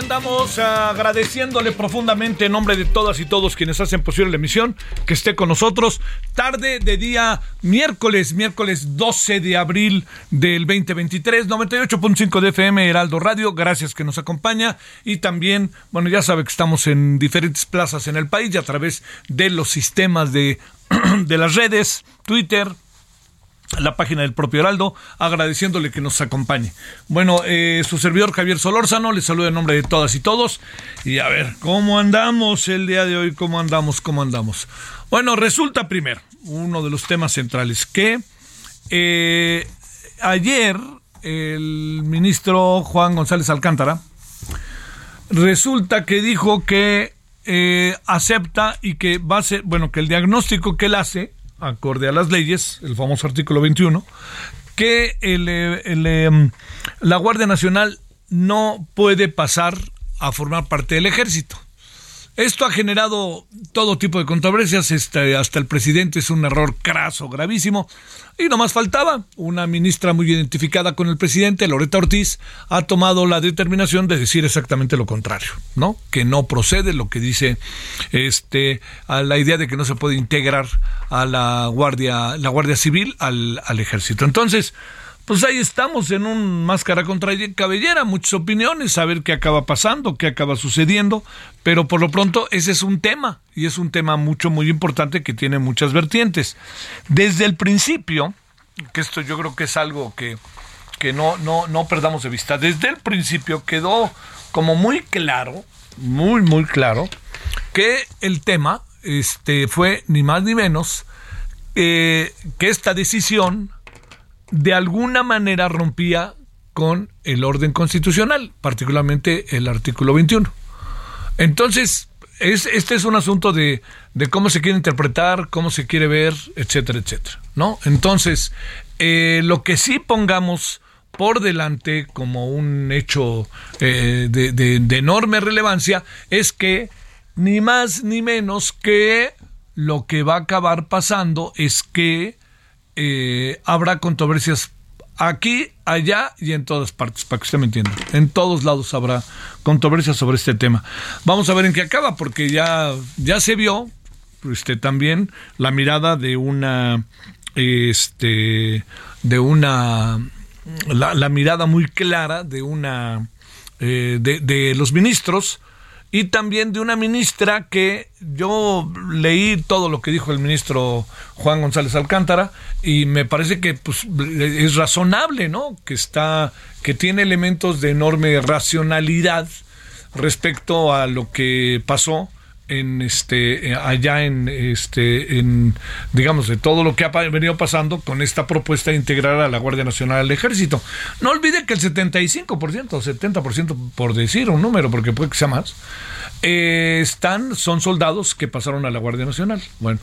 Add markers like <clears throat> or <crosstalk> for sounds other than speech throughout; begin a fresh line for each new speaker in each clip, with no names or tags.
Andamos agradeciéndole profundamente en nombre de todas y todos quienes hacen posible la emisión que esté con nosotros. Tarde de día miércoles, miércoles 12 de abril del 2023, 98.5 de FM Heraldo Radio, gracias que nos acompaña y también, bueno, ya sabe que estamos en diferentes plazas en el país y a través de los sistemas de, <clears throat> de las redes, Twitter, la página del propio Heraldo, agradeciéndole que nos acompañe. Bueno, eh, su servidor Javier Solórzano, le saluda en nombre de todas y todos. Y a ver, ¿cómo andamos el día de hoy? ¿Cómo andamos? ¿Cómo andamos? Bueno, resulta primero, uno de los temas centrales, que eh, ayer el ministro Juan González Alcántara resulta que dijo que eh, acepta y que va a ser, bueno, que el diagnóstico que él hace acorde a las leyes, el famoso artículo 21, que el, eh, la Guardia Nacional no puede pasar a formar parte del ejército. Esto ha generado todo tipo de controversias, este, hasta el presidente es un error craso, gravísimo, y no más faltaba, una ministra muy identificada con el presidente, Loreta Ortiz, ha tomado la determinación de decir exactamente lo contrario, ¿no? Que no procede lo que dice este a la idea de que no se puede integrar a la Guardia la Guardia Civil al, al ejército. Entonces, pues ahí estamos en un máscara contra cabellera, muchas opiniones, a ver qué acaba pasando, qué acaba sucediendo, pero por lo pronto ese es un tema, y es un tema mucho, muy importante que tiene muchas vertientes. Desde el principio, que esto yo creo que es algo que, que no, no, no perdamos de vista, desde el principio quedó como muy claro, muy, muy claro, que el tema este, fue ni más ni menos eh, que esta decisión de alguna manera rompía con el orden constitucional, particularmente el artículo 21. Entonces, es, este es un asunto de, de, cómo se quiere interpretar, cómo se quiere ver, etcétera, etcétera, ¿no? Entonces, eh, lo que sí pongamos por delante como un hecho eh, de, de, de enorme relevancia es que ni más ni menos que lo que va a acabar pasando es que eh, habrá controversias aquí, allá y en todas partes, para que usted me entienda. En todos lados habrá controversias sobre este tema. Vamos a ver en qué acaba, porque ya, ya se vio este, también la mirada de una, este, de una, la, la mirada muy clara de una, eh, de los ministros, y también de una ministra que yo leí todo lo que dijo el ministro Juan González Alcántara y me parece que pues, es razonable, ¿no? Que está, que tiene elementos de enorme racionalidad respecto a lo que pasó en este allá en este en digamos de todo lo que ha venido pasando con esta propuesta de integrar a la Guardia Nacional al Ejército. No olvide que el 75% o 70% por decir un número porque puede que sea más eh, están son soldados que pasaron a la Guardia Nacional. Bueno,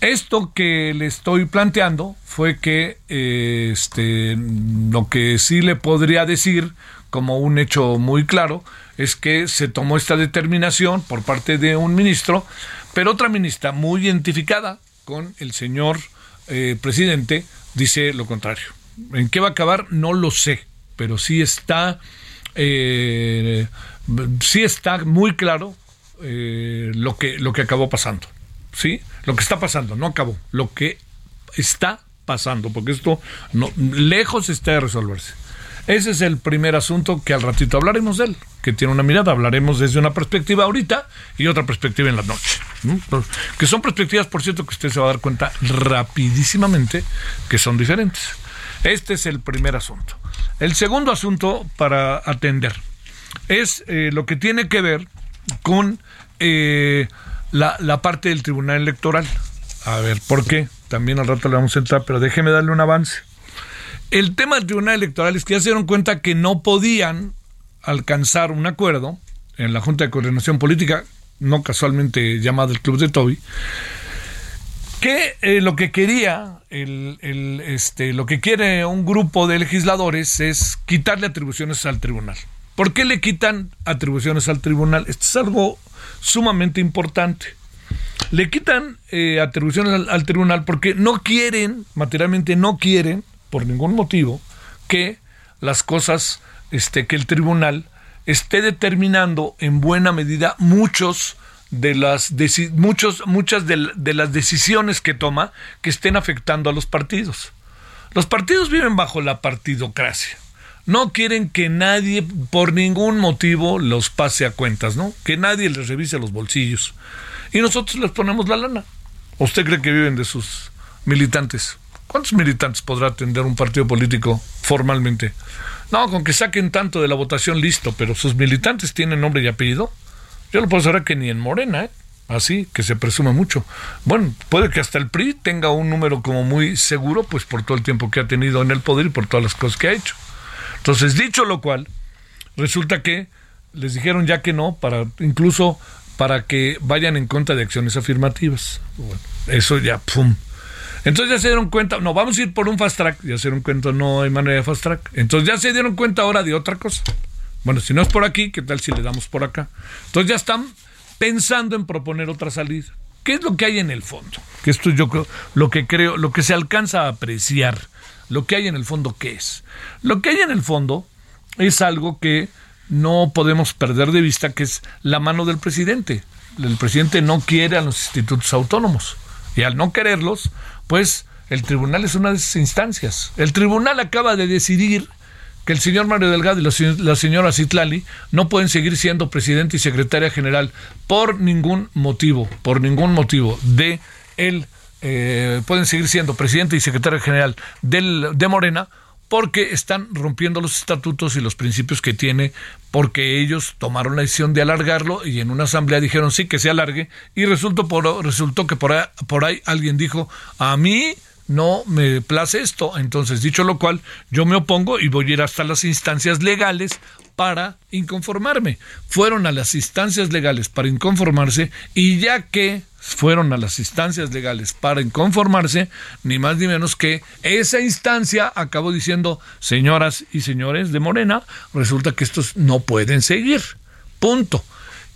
esto que le estoy planteando fue que eh, este, lo que sí le podría decir como un hecho muy claro es que se tomó esta determinación por parte de un ministro, pero otra ministra muy identificada con el señor eh, presidente dice lo contrario. ¿En qué va a acabar? No lo sé, pero sí está, eh, sí está muy claro lo, que, lo que acabó pasando. ¿sí? Lo que está pasando, no acabó, lo que está pasando, porque esto no, lejos está de resolverse. Ese es el primer asunto que al ratito hablaremos de él, que tiene una mirada, hablaremos desde una perspectiva ahorita y otra perspectiva en la noche. Que son perspectivas, por cierto, que usted se va a dar cuenta rapidísimamente que son diferentes. Este es el primer asunto. El segundo asunto para atender es eh, lo que tiene que ver con eh, la, la parte del Tribunal Electoral. A ver, ¿por qué? También al rato le vamos a entrar, pero déjeme darle un avance. El tema del Tribunal Electoral es que ya se dieron cuenta que no podían alcanzar un acuerdo en la Junta de Coordinación Política, no casualmente llamada el Club de Toby, que eh, lo que quería, el, este, lo que quiere un grupo de legisladores es quitarle atribuciones al tribunal. ¿Por qué le quitan atribuciones al tribunal? Esto es algo sumamente importante. Le quitan eh, atribuciones al, tribunal porque no quieren, materialmente no quieren, por ningún motivo, que las cosas, este, que el tribunal esté determinando en buena medida muchos de las muchos, muchas de las decisiones que toma que estén afectando a los partidos. Los partidos viven bajo la partidocracia no quieren que nadie por ningún motivo los pase a cuentas, ¿no? Que nadie les revise los bolsillos. Y nosotros les ponemos la lana. ¿Usted cree que viven de sus militantes? ¿Cuántos militantes podrá atender un partido político formalmente? No, con que saquen tanto de la votación, listo, pero sus militantes tienen nombre y apellido. Yo lo puedo saber que ni en Morena, ¿eh? Así, que se presume mucho. Bueno, puede que hasta el PRI tenga un número como muy seguro, pues por todo el tiempo que ha tenido en el poder y por todas las cosas que ha hecho. Entonces, dicho lo cual, resulta que les dijeron ya que no, para incluso para que vayan en contra de acciones afirmativas. Bueno, eso ya, ¡pum! Entonces ya se dieron cuenta, no, vamos a ir por un fast track, ya se dieron cuenta, no hay manera de fast track. Entonces ya se dieron cuenta ahora de otra cosa. Bueno, si no es por aquí, ¿qué tal si le damos por acá? Entonces ya están pensando en proponer otra salida. ¿Qué es lo que hay en el fondo? Que esto yo creo, lo que creo, lo que se alcanza a apreciar lo que hay en el fondo, ¿qué es? Lo que hay en el fondo es algo que no podemos perder de vista, que es la mano del presidente. El presidente no quiere a los institutos autónomos y al no quererlos, pues el tribunal es una de esas instancias. El tribunal acaba de decidir que el señor Mario Delgado y la, señora Citlali no pueden seguir siendo presidente y secretaria general por ningún motivo, por ningún motivo de el eh, pueden seguir siendo presidente y secretario general del, de Morena porque están rompiendo los estatutos y los principios que tiene, porque ellos tomaron la decisión de alargarlo y en una asamblea dijeron sí que se alargue y resultó, por, resultó que por ahí, por ahí alguien dijo a mí no me place esto. Entonces, dicho lo cual, yo me opongo y voy a ir hasta las instancias legales para inconformarme. Fueron a las instancias legales para inconformarse y ya que fueron a las instancias legales para inconformarse, ni más ni menos que esa instancia acabó diciendo, señoras y señores de Morena, resulta que estos no pueden seguir. Punto.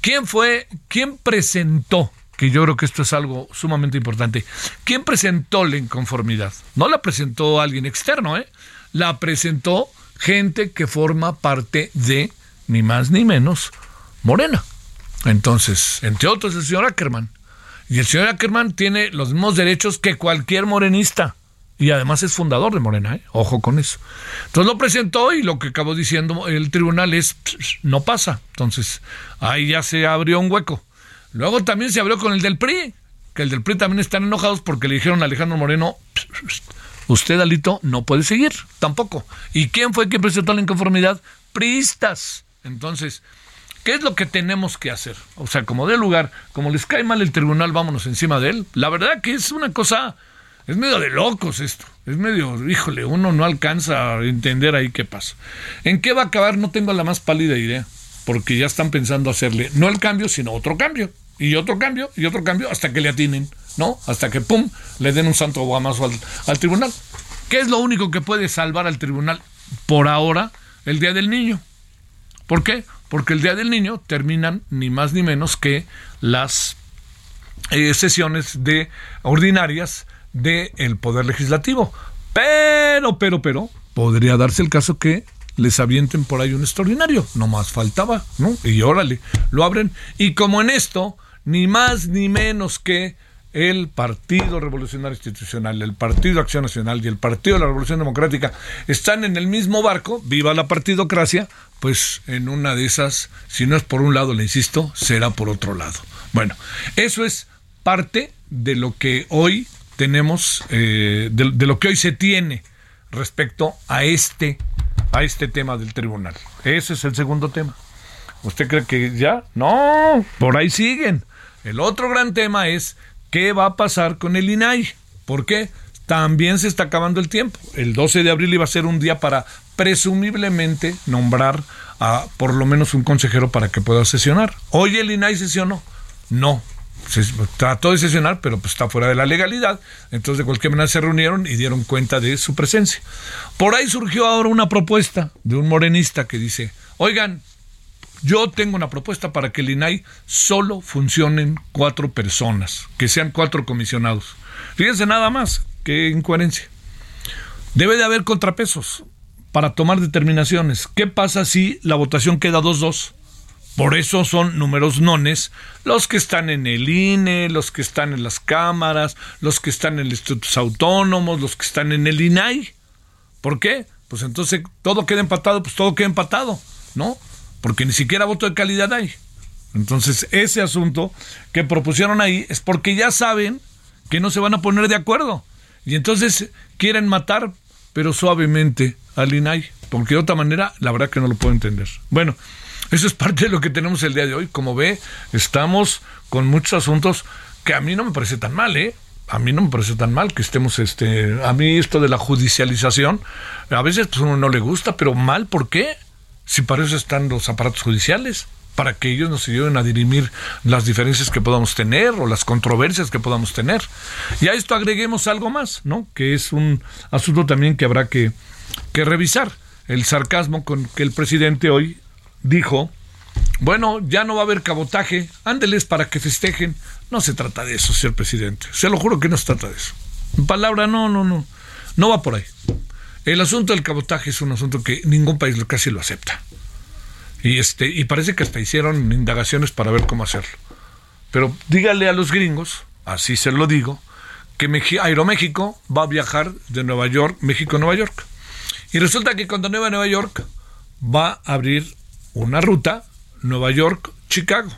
¿Quién fue, quién presentó? Que yo creo que esto es algo sumamente importante. ¿Quién presentó la inconformidad? No la presentó alguien externo, ¿eh? La presentó gente que forma parte de, ni más ni menos, Morena. Entonces, entre otros, el señor Ackerman. Y el señor Ackerman tiene los mismos derechos que cualquier morenista. Y además es fundador de Morena, ¿eh? ojo con eso. Entonces lo presentó y lo que acabó diciendo el tribunal es, no pasa. Entonces ahí ya se abrió un hueco. Luego también se abrió con el del PRI, que el del PRI también están enojados porque le dijeron a Alejandro Moreno, usted, Alito, no puede seguir, tampoco. ¿Y quién fue quien presentó la inconformidad? Priistas. Entonces, ¿Qué es lo que tenemos que hacer? O sea, como de lugar, como les cae mal el tribunal, vámonos encima de él. La verdad que es una cosa, es medio de locos esto. Es medio, híjole, uno no alcanza a entender ahí qué pasa. ¿En qué va a acabar? No tengo la más pálida idea, porque ya están pensando hacerle no el cambio, sino otro cambio, y otro cambio, y otro cambio, hasta que le atinen, ¿no? Hasta que, ¡pum!, le den un santo guamazo al, al tribunal. ¿Qué es lo único que puede salvar al tribunal por ahora? El Día del Niño. ¿Por qué? Porque el Día del Niño terminan ni más ni menos que las eh, sesiones de ordinarias del Poder Legislativo. Pero, pero, pero, podría darse el caso que les avienten por ahí un extraordinario. No más faltaba, ¿no? Y órale, lo abren. Y como en esto, ni más ni menos que el Partido Revolucionario Institucional, el Partido Acción Nacional y el Partido de la Revolución Democrática están en el mismo barco, viva la partidocracia, pues en una de esas, si no es por un lado, le insisto, será por otro lado. Bueno, eso es parte de lo que hoy tenemos, eh, de, de, lo que hoy se tiene respecto a este, a este tema del tribunal. Ese es el segundo tema. ¿Usted cree que ya? No, por ahí siguen. El otro gran tema es qué va a pasar con el INAI. ¿Por qué? También se está acabando el tiempo. El 12 de abril iba a ser un día para presumiblemente nombrar a por lo menos un consejero para que pueda sesionar. Hoy el INAI sesionó. No, se trató de sesionar, pero pues está fuera de la legalidad. Entonces, de cualquier manera, se reunieron y dieron cuenta de su presencia. Por ahí surgió ahora una propuesta de un morenista que dice: Oigan, yo tengo una propuesta para que el INAI solo funcionen cuatro personas, que sean cuatro comisionados. Fíjense nada más, qué incoherencia. Debe de haber contrapesos para tomar determinaciones. ¿Qué pasa si la votación queda 2-2? Por eso son números nones los que están en el INE, los que están en las cámaras, los que están en los institutos autónomos, los que están en el INAI. ¿Por qué? Pues entonces todo queda empatado, pues todo queda empatado, ¿no? Porque ni siquiera voto de calidad hay. Entonces, ese asunto que propusieron ahí es porque ya saben que no se van a poner de acuerdo. Y entonces quieren matar, pero suavemente, al INAI. Porque de otra manera, la verdad que no lo puedo entender. Bueno, eso es parte de lo que tenemos el día de hoy. Como ve, estamos con muchos asuntos que a mí no me parece tan mal, ¿eh? A mí no me parece tan mal que estemos, este, a mí esto de la judicialización, a veces pues uno no le gusta, pero mal, ¿por qué? Si para eso están los aparatos judiciales, para que ellos nos ayuden a dirimir las diferencias que podamos tener o las controversias que podamos tener. Y a esto agreguemos algo más, ¿no? Que es un asunto también que habrá que, que revisar. El sarcasmo con que el presidente hoy dijo, bueno, ya no va a haber cabotaje, ándeles para que festejen. No se trata de eso, señor presidente. Se lo juro que no se trata de eso. En palabra, no, no, no. No va por ahí. El asunto del cabotaje es un asunto que ningún país casi lo acepta. Y este, y parece que hasta hicieron indagaciones para ver cómo hacerlo. Pero dígale a los gringos, así se lo digo, que Aeroméxico va a viajar de Nueva York, México, Nueva York. Y resulta que cuando Nueva Nueva York va a abrir una ruta Nueva York, Chicago.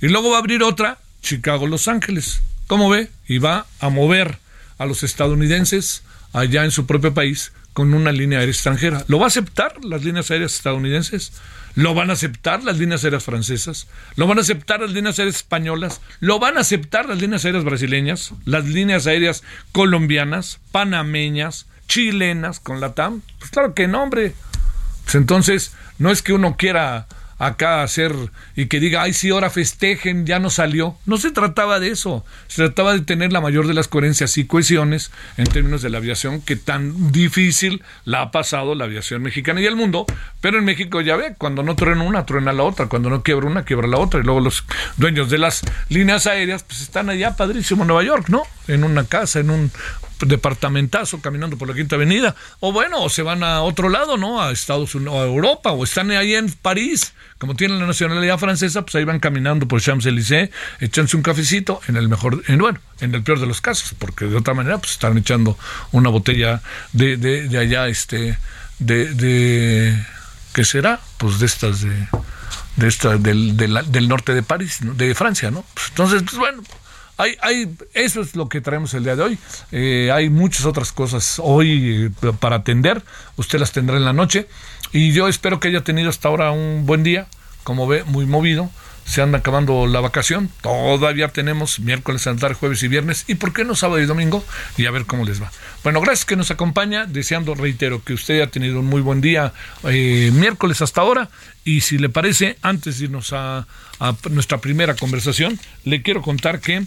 Y luego va a abrir otra Chicago, Los Ángeles. ¿Cómo ve? Y va a mover a los estadounidenses allá en su propio país con una línea aérea extranjera. ¿Lo va a aceptar las líneas aéreas estadounidenses? ¿Lo van a aceptar las líneas aéreas francesas? ¿Lo van a aceptar las líneas aéreas españolas? ¿Lo van a aceptar las líneas aéreas brasileñas? ¿Las líneas aéreas colombianas, panameñas, chilenas con la TAM? Pues claro que no, hombre. Pues entonces, no es que uno quiera acá hacer y que diga, ay, sí, ahora festejen, ya no salió. No se trataba de eso. Se trataba de tener la mayor de las coherencias y cohesiones en términos de la aviación, que tan difícil la ha pasado la aviación mexicana y el mundo. Pero en México ya ve, cuando no truena una, truena la otra. Cuando no quiebra una, quiebra la otra. Y luego los dueños de las líneas aéreas, pues están allá, padrísimo, en Nueva York, ¿no? En una casa, en un departamentazo caminando por la Quinta Avenida, o bueno, o se van a otro lado, ¿no? A Estados Unidos, a Europa, o están ahí en París, como tienen la nacionalidad francesa, pues ahí van caminando por Champs-Élysées, echándose un cafecito, en el mejor, en, bueno, en el peor de los casos, porque de otra manera, pues están echando una botella de, de, de allá, este, de, de, ¿qué será? Pues de estas de de esta, del, del, norte de París, de Francia, ¿no? Pues entonces, pues bueno, hay, hay, eso es lo que traemos el día de hoy. Eh, hay muchas otras cosas hoy eh, para atender. Usted las tendrá en la noche. Y yo espero que haya tenido hasta ahora un buen día como ve, muy movido se anda acabando la vacación. Todavía tenemos miércoles, tarde, jueves y viernes. ¿Y por qué no sábado y domingo? Y a ver cómo les va. Bueno, gracias que nos acompaña. Deseando, reitero, que usted haya tenido un muy buen día eh, miércoles hasta ahora. Y si le parece, antes de irnos a, nuestra primera conversación, le quiero contar que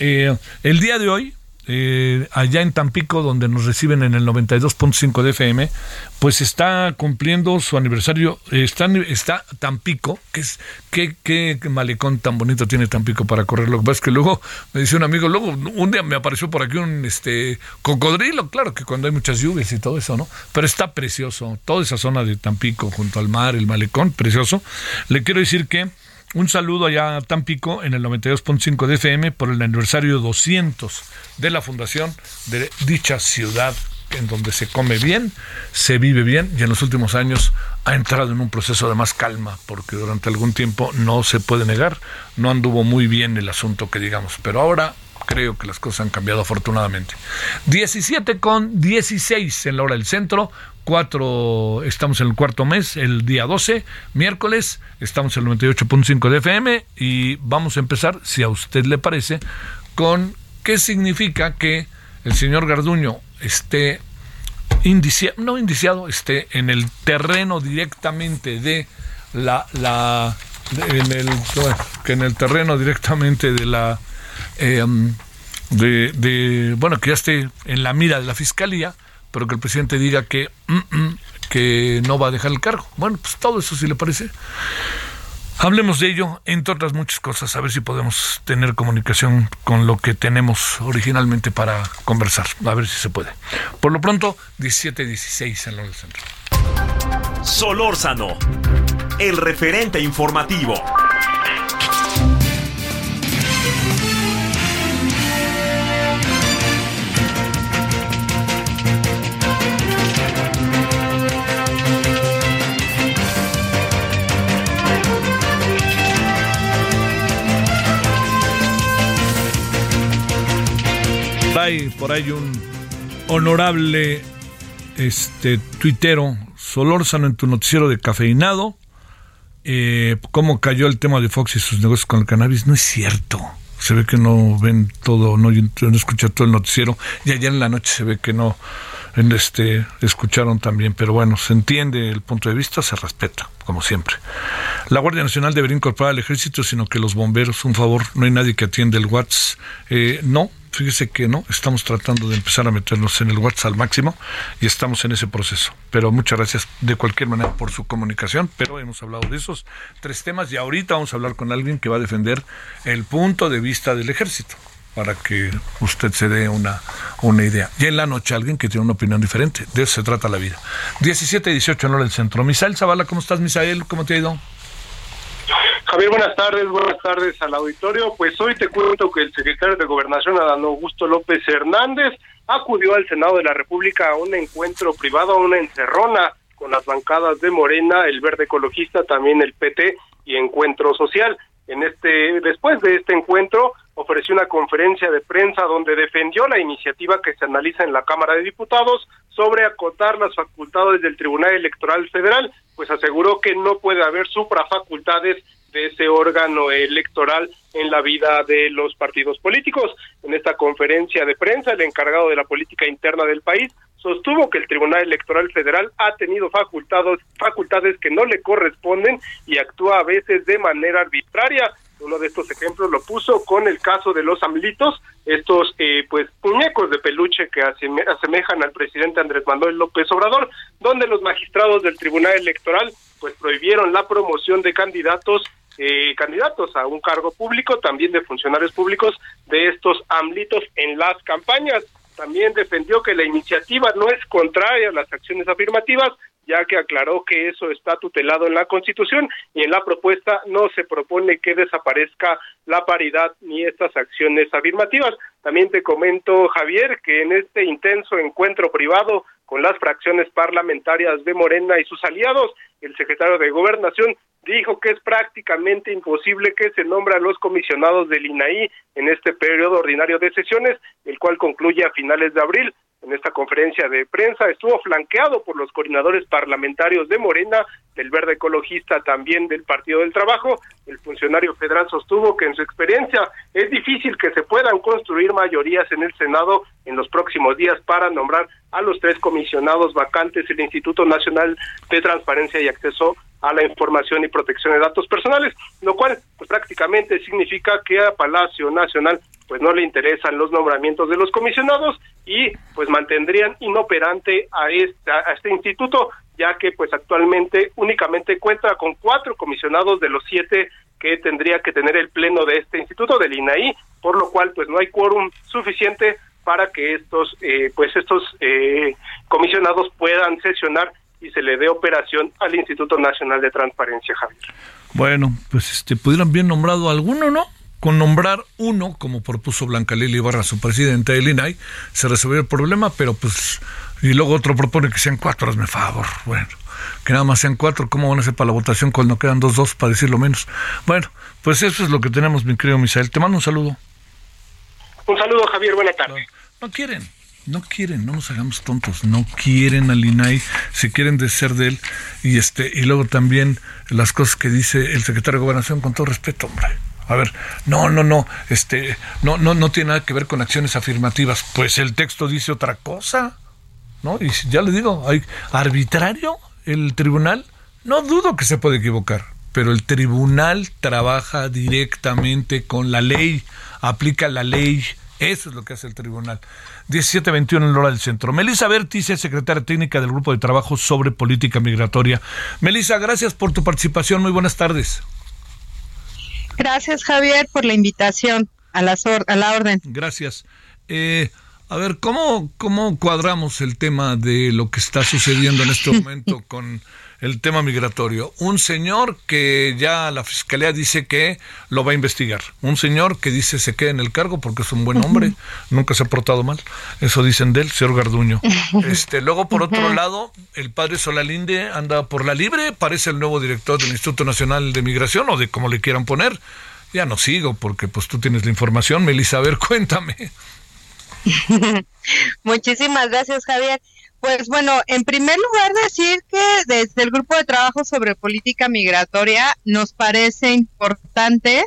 eh, el día de hoy, eh, allá en Tampico, donde nos reciben en el 92.5 de FM, pues está cumpliendo su aniversario, está, está Tampico, que es, qué, qué, malecón tan bonito tiene Tampico para correr. Lo que pasa es que luego me dice un amigo, luego un día me apareció por aquí un este cocodrilo, claro que cuando hay muchas lluvias y todo eso, ¿no? Pero está precioso, toda esa zona de Tampico, junto al mar, el malecón, precioso. Le quiero decir que un saludo allá a Tampico en el 92.5 de FM por el aniversario 200 de la fundación de dicha ciudad en donde se come bien, se vive bien y en los últimos años ha entrado en un proceso de más calma porque durante algún tiempo no se puede negar, no anduvo muy bien el asunto que digamos, pero ahora creo que las cosas han cambiado afortunadamente. 17 con 16 en la hora del centro, cuatro, estamos en el cuarto mes, el día 12, miércoles, estamos en el 98.5 de FM y vamos a empezar, si a usted le parece, con qué significa que el señor Garduño esté indiciado, no indiciado, esté en el terreno directamente de la, en el, que en el terreno directamente de la eh, bueno que ya esté en la mira de la fiscalía pero que el presidente diga que, <clears throat> que no va a dejar el cargo. Bueno, pues todo eso si le parece. Hablemos de ello, entre otras muchas cosas, a ver si podemos tener comunicación con lo que tenemos originalmente para conversar, a ver si se puede. Por lo pronto, 17-16 en el centro.
Solórzano, el referente informativo.
Por ahí un honorable este tuitero, Solórzano en tu noticiero de cafeinado, eh, cómo cayó el tema de Fox y sus negocios con el cannabis, no es cierto. Se ve que no ven todo, no, no escuchan todo el noticiero, y ayer en la noche se ve que no en este escucharon también, pero bueno, se entiende el punto de vista, se respeta, como siempre. La Guardia Nacional debería incorporar al ejército, sino que los bomberos, un favor, no hay nadie que atiende el WhatsApp. Eh, no, Fíjese que no, estamos tratando de empezar a meternos en el WhatsApp al máximo y estamos en ese proceso. Pero muchas gracias de cualquier manera por su comunicación, pero hemos hablado de esos tres temas y ahorita vamos a hablar con alguien que va a defender el punto de vista del ejército para que usted se dé una, una idea. Y en la noche alguien que tiene una opinión diferente. De eso se trata la vida. 17 y 18 en hora del centro. Misael Zavala, ¿cómo estás, Misael? ¿Cómo te ha ido?
Javier, buenas tardes, buenas tardes al auditorio. Pues hoy te cuento que el secretario de Gobernación, Adán Augusto López Hernández, acudió al Senado de la República a un encuentro privado, a una encerrona con las bancadas de Morena, el Verde Ecologista, también el PT y Encuentro Social. En este, después de este encuentro, ofreció una conferencia de prensa donde defendió la iniciativa que se analiza en la Cámara de Diputados sobre acotar las facultades del Tribunal Electoral Federal, pues aseguró que no puede haber suprafacultades de ese órgano electoral en la vida de los partidos políticos. En esta conferencia de prensa, el encargado de la política interna del país sostuvo que el Tribunal Electoral Federal ha tenido facultades, facultades que no le corresponden y actúa a veces de manera arbitraria. Uno de estos ejemplos lo puso con el caso de los amlitos, estos eh, pues muñecos de peluche que asemejan al presidente Andrés Manuel López Obrador, donde los magistrados del Tribunal Electoral pues prohibieron la promoción de candidatos eh, candidatos a un cargo público, también de funcionarios públicos de estos amlitos en las campañas. También defendió que la iniciativa no es contraria a las acciones afirmativas, ya que aclaró que eso está tutelado en la Constitución y en la propuesta no se propone que desaparezca la paridad ni estas acciones afirmativas. También te comento, Javier, que en este intenso encuentro privado con las fracciones parlamentarias de Morena y sus aliados, el secretario de Gobernación dijo que es prácticamente imposible que se nombren a los comisionados del INAI en este periodo ordinario de sesiones, el cual concluye a finales de abril. En esta conferencia de prensa estuvo flanqueado por los coordinadores parlamentarios de Morena, del Verde Ecologista también del Partido del Trabajo. El funcionario federal sostuvo que en su experiencia es difícil que se puedan construir mayorías en el Senado en los próximos días para nombrar a los tres comisionados vacantes del Instituto Nacional de Transparencia y Acceso a la información y protección de datos personales, lo cual pues, prácticamente significa que a Palacio Nacional pues no le interesan los nombramientos de los comisionados y pues mantendrían inoperante a este, a este instituto ya que pues actualmente únicamente cuenta con cuatro comisionados de los siete que tendría que tener el pleno de este instituto del INAI, por lo cual pues no hay quórum suficiente para que estos eh, pues estos eh, comisionados puedan sesionar y se le dé operación al Instituto Nacional de Transparencia, Javier.
Bueno, pues este pudieran bien nombrado alguno, ¿no? Con nombrar uno, como propuso Blanca Lili Ibarra, su presidenta del INAI, se resolvió el problema, pero pues, y luego otro propone que sean cuatro, hazme favor. Bueno, que nada más sean cuatro, ¿cómo van a ser para la votación cuando quedan dos, dos, para decirlo menos? Bueno, pues eso es lo que tenemos, mi querido Misael. Te mando un saludo.
Un saludo, Javier, buena tarde.
no quieren. No quieren, no nos hagamos tontos, no quieren al INAI, se quieren de ser de él y este y luego también las cosas que dice el secretario de Gobernación con todo respeto, hombre. A ver, no, no, no, este, no, no, no tiene nada que ver con acciones afirmativas. Pues el texto dice otra cosa, ¿no? Y ya le digo, hay arbitrario el tribunal. No dudo que se puede equivocar, pero el tribunal trabaja directamente con la ley, aplica la ley. Eso es lo que hace el tribunal. 1721 en la hora del centro. Melisa Bertis es secretaria técnica del Grupo de Trabajo sobre Política Migratoria. Melisa, gracias por tu participación. Muy buenas tardes.
Gracias, Javier, por la invitación a, la a la orden.
Gracias. Eh, a ver, ¿cómo, ¿cómo cuadramos el tema de lo que está sucediendo en este momento <laughs> con el tema migratorio? Un señor que ya la fiscalía dice que lo va a investigar. Un señor que dice se queda en el cargo porque es un buen hombre, nunca se ha portado mal. Eso dicen de él, señor Garduño. <laughs> Este, luego, por otro lado, el padre Solalinde anda por la libre, parece el nuevo director del Instituto Nacional de Migración o de como le quieran poner. Ya no sigo porque pues tú tienes la información, Melissa, a ver, <laughs> cuéntame. <laughs>
Muchísimas gracias, Javier. Pues bueno, en primer lugar decir que desde el grupo de trabajo sobre política migratoria nos parece importante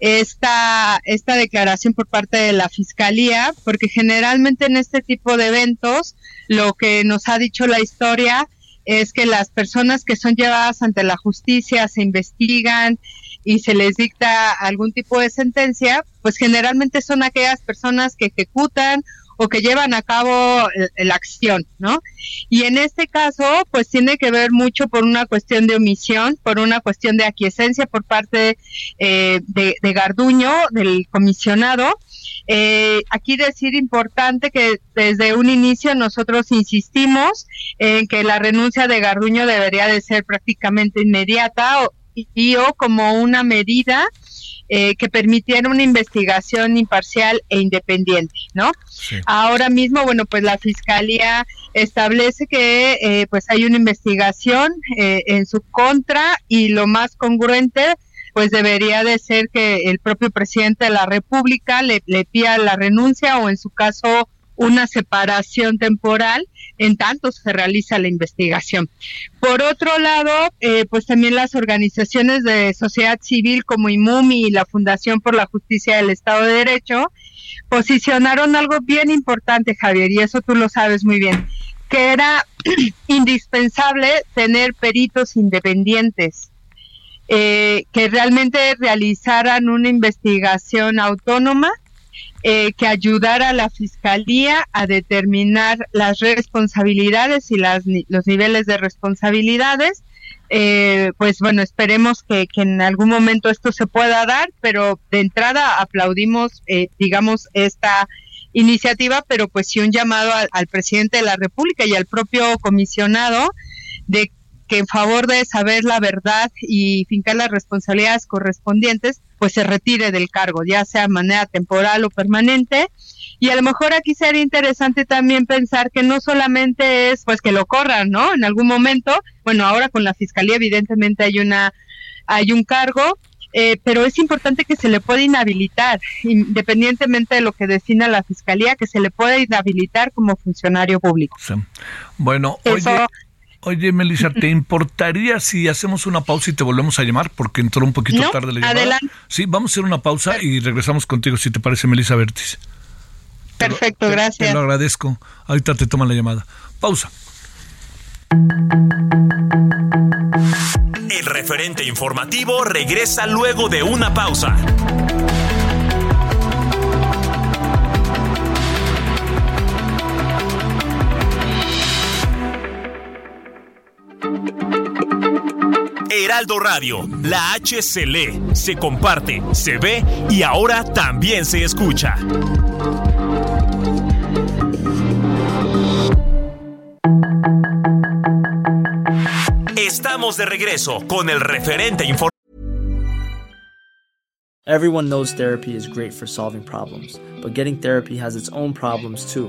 esta, esta declaración por parte de la Fiscalía, porque generalmente en este tipo de eventos lo que nos ha dicho la historia es que las personas que son llevadas ante la justicia se investigan y se les dicta algún tipo de sentencia, pues generalmente son aquellas personas que ejecutan o que llevan a cabo la acción, ¿no? Y en este caso, pues tiene que ver mucho por una cuestión de omisión, por una cuestión de aquiescencia por parte eh, de, Garduño, del comisionado. Eh, aquí decir importante que desde un inicio nosotros insistimos en que la renuncia de Garduño debería de ser prácticamente inmediata y como una medida eh, que permitiera una investigación imparcial e independiente, ¿no? Ahora mismo, bueno, pues la fiscalía establece que eh, pues hay una investigación eh, en su contra y lo más congruente pues debería de ser que el propio presidente de la República le, le pida la renuncia o en su caso una separación temporal en tanto se realiza la investigación. Por otro lado, eh, pues también las organizaciones de sociedad civil como IMUMI y la Fundación por la Justicia del Estado de Derecho posicionaron algo bien importante, Javier, y eso tú lo sabes muy bien, que era <clears throat> indispensable tener peritos independientes. Eh, que realmente realizaran una investigación autónoma eh, que ayudara a la Fiscalía a determinar las responsabilidades y las, los niveles de responsabilidades. Eh, pues bueno, esperemos que, en algún momento esto se pueda dar, pero de entrada aplaudimos, eh, digamos, esta iniciativa, pero pues sí un llamado al presidente de la República y al propio comisionado de que en favor de saber la verdad y fincar las responsabilidades correspondientes, pues se retire del cargo, ya sea de manera temporal o permanente. Y a lo mejor aquí sería interesante también pensar que no solamente es pues que lo corran, ¿no? En algún momento, bueno, ahora con la fiscalía evidentemente hay una hay un cargo, eh, pero es importante que se le pueda inhabilitar, independientemente de lo que defina la Fiscalía, que se le pueda inhabilitar como funcionario público.
Bueno, oye, oye, Melissa, ¿te importaría si hacemos una pausa y te volvemos a llamar? Porque entró un poquito tarde la llamada.
Adelante.
Sí, vamos a hacer una pausa y regresamos contigo, si te parece, Melissa Bertis.
Perfecto, gracias.
Te lo agradezco. Ahorita te toman la llamada. Pausa.
El referente informativo regresa luego de una pausa. Heraldo Radio, la H se lee, se comparte, se ve y ahora también se escucha. Estamos de regreso con el referente informativo.
Everyone knows therapy is great for solving problems, but getting therapy has its own problems too,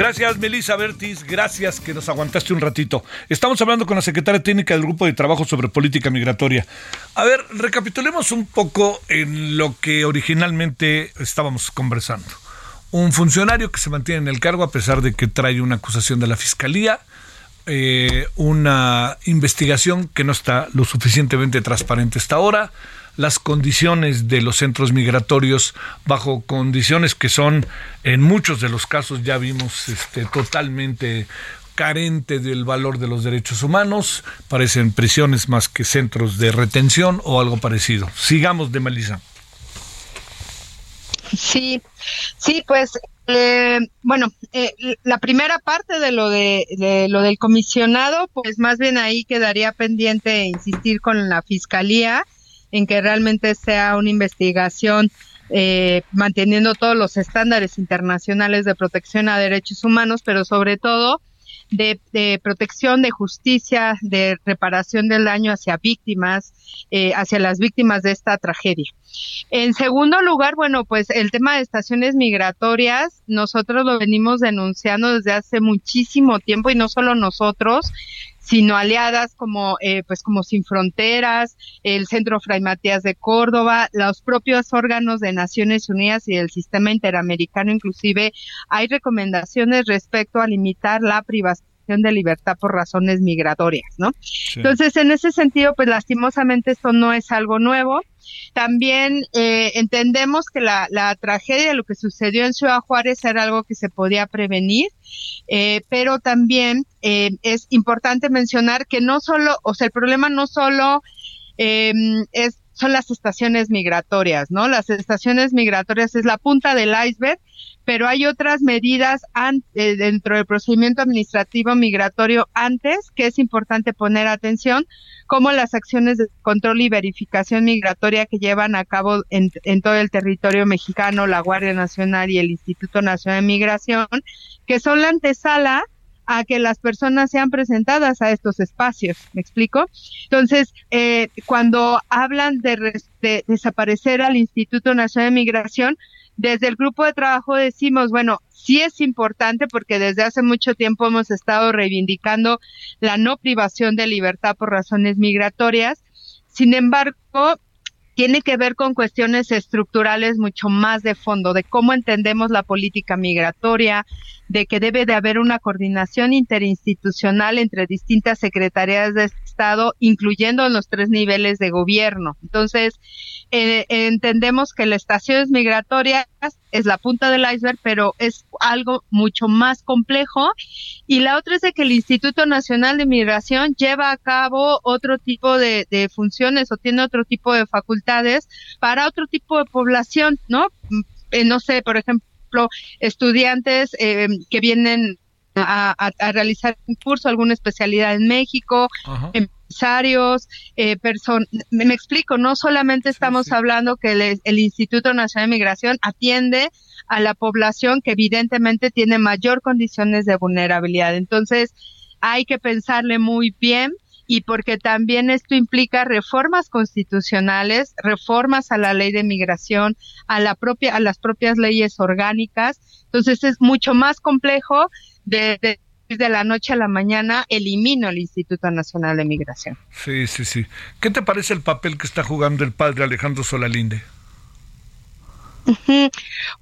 Gracias, Melissa Bertis. Gracias que nos aguantaste un ratito. Estamos hablando con la secretaria técnica del Grupo de Trabajo sobre Política Migratoria. A ver, recapitulemos un poco en lo que originalmente estábamos conversando. Un funcionario que se mantiene en el cargo a pesar de que trae una acusación de la Fiscalía, eh, una investigación que no está lo suficientemente transparente hasta ahora, las condiciones de los centros migratorios bajo condiciones que son en muchos de los casos ya vimos este, totalmente carente del valor de los derechos humanos, parecen prisiones más que centros de retención o algo parecido. Sigamos de Melissa.
Sí, sí, pues eh, bueno, eh, la primera parte de lo de, de, lo del comisionado, pues más bien ahí quedaría pendiente insistir con la fiscalía en que realmente sea una investigación eh, manteniendo todos los estándares internacionales de protección a derechos humanos, pero sobre todo de, protección, de justicia, de reparación del daño hacia víctimas, eh, hacia las víctimas de esta tragedia. En segundo lugar, bueno, pues el tema de estaciones migratorias, nosotros lo venimos denunciando desde hace muchísimo tiempo y no solo nosotros, sino aliadas como eh, pues como Sin Fronteras, el Centro Fray Matías de Córdoba, los propios órganos de Naciones Unidas y el sistema interamericano. Inclusive hay recomendaciones respecto a limitar la de libertad por razones migratorias, ¿no? Sí. Entonces, en ese sentido, pues lastimosamente esto no es algo nuevo. También eh, entendemos que la, la tragedia, lo que sucedió en Ciudad Juárez era algo que se podía prevenir, eh, pero también eh, es importante mencionar que no solo, o sea, el problema no solo es son las estaciones migratorias, ¿no? Las estaciones migratorias es la punta del iceberg, pero hay otras medidas eh, dentro del procedimiento administrativo migratorio antes que es importante poner atención, como las acciones de control y verificación migratoria que llevan a cabo en, todo el territorio mexicano la Guardia Nacional y el Instituto Nacional de Migración, que son la antesala a que las personas sean presentadas a estos espacios. ¿Me explico? Entonces, eh, cuando hablan de, desaparecer al Instituto Nacional de Migración, desde el grupo de trabajo decimos, bueno, sí es importante porque desde hace mucho tiempo hemos estado reivindicando la no privación de libertad por razones migratorias. Sin embargo, tiene que ver con cuestiones estructurales mucho más de fondo, de cómo entendemos la política migratoria, de que debe de haber una coordinación interinstitucional entre distintas secretarías de Estado, incluyendo en los tres niveles de gobierno. Entonces, eh, entendemos que las estaciones es la punta del iceberg, pero es algo mucho más complejo. Y la otra es de que el Instituto Nacional de Migración lleva a cabo otro tipo de, de funciones o tiene otro tipo de facultades para otro tipo de población, ¿no? Eh, no sé, por ejemplo, estudiantes eh, que vienen a, realizar un curso, alguna especialidad en México, empresarios, eh, me, me, explico, no solamente estamos hablando que el, el, Instituto Nacional de Migración atiende a la población que evidentemente tiene mayor condiciones de vulnerabilidad. Entonces, hay que pensarle muy bien y porque también esto implica reformas constitucionales, reformas a la ley de migración, a la propia a las propias leyes orgánicas. Entonces es mucho más complejo de, de la noche a la mañana elimino el Instituto Nacional de Migración.
Sí, sí, sí. ¿Qué te parece el papel que está jugando el padre Alejandro Solalinde?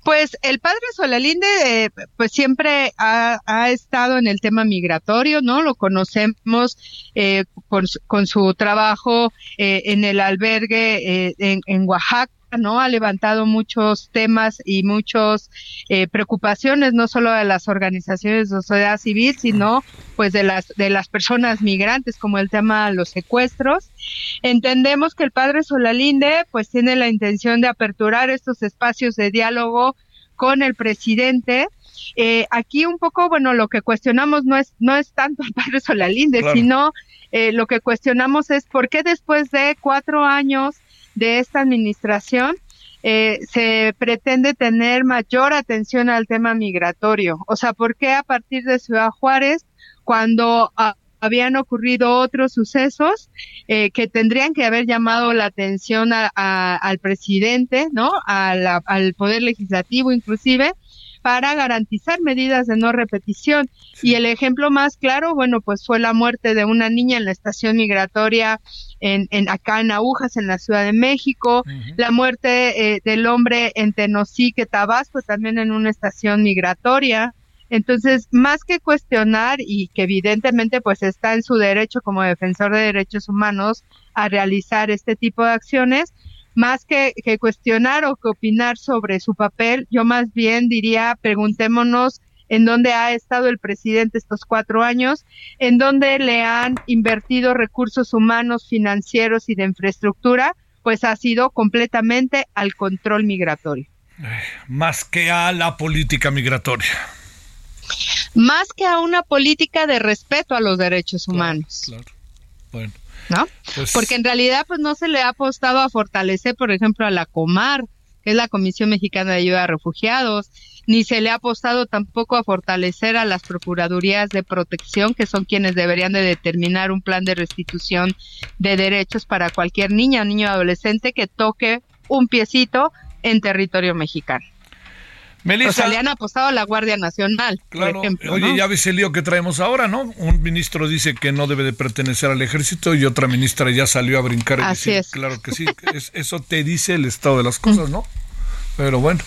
Pues el padre Solalinde, eh, pues siempre ha, estado en el tema migratorio, ¿no? Lo conocemos eh, con, su trabajo eh, en el albergue en, en Oaxaca ¿no? Ha levantado muchos temas y muchas eh, preocupaciones, no solo de las organizaciones de sociedad civil, sino pues de las, de las personas migrantes, como el tema de los secuestros. Entendemos que el padre Solalinde pues tiene la intención de aperturar estos espacios de diálogo con el presidente. Eh, aquí un poco, bueno, lo que cuestionamos no es, no es tanto el padre Solalinde, sino eh, lo que cuestionamos es por qué después de cuatro años de esta administración eh, se pretende tener mayor atención al tema migratorio. O sea, ¿por qué a partir de Ciudad Juárez, cuando habían ocurrido otros sucesos eh, que tendrían que haber llamado la atención al presidente, ¿no? al Poder Legislativo inclusive, para garantizar medidas de no repetición. Y el ejemplo más claro, bueno, pues fue la muerte de una niña en la estación migratoria en, en acá en Agujas, en la Ciudad de México, la muerte eh, del hombre en Tenosique, Tabasco, también en una estación migratoria. Entonces, más que cuestionar y que evidentemente pues está en su derecho como defensor de derechos humanos a realizar este tipo de acciones, más que, cuestionar o que opinar sobre su papel, yo más bien diría, preguntémonos en dónde ha estado el presidente estos cuatro años, en dónde le han invertido recursos humanos, financieros y de infraestructura, pues ha sido completamente al control migratorio.
Más que a la política migratoria.
Más que a una política de respeto a los derechos humanos. Claro. Bueno. ¿No? Pues Porque en realidad pues no se le ha apostado a fortalecer, por ejemplo, a la Comar, que es la Comisión Mexicana de Ayuda a Refugiados, ni se le ha apostado tampoco a fortalecer a las Procuradurías de Protección, que son quienes deberían de determinar un plan de restitución de derechos para cualquier niña o niño adolescente que toque un piecito en territorio mexicano. Melissa, o sea, le han apostado a la Guardia Nacional, por ejemplo.
Oye, ya ves el lío que traemos ahora, ¿no? Un ministro dice que no debe de pertenecer al ejército y otra ministra ya salió a brincar. Y
Así es.
Claro que sí, eso te dice el estado de las <laughs> cosas, ¿no? Pero bueno.